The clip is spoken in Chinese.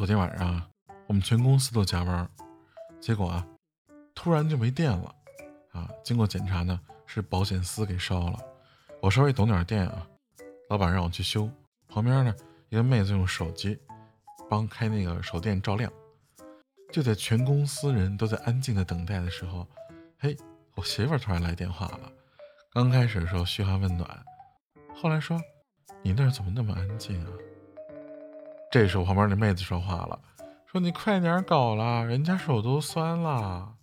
昨天晚上我们全公司都加班，结果啊，突然就没电了。啊，经过检查呢，是保险丝给烧了。我稍微懂点电啊，老板让我去修。旁边呢，一个妹子用手机帮开那个手电照亮。就在全公司人都在安静的等待的时候，嘿，我媳妇突然来电话了。刚开始的时候嘘寒问暖，后来说：“你那儿怎么那么安静啊？”这时候旁边那妹子说话了，说你快点搞了，人家手都酸了。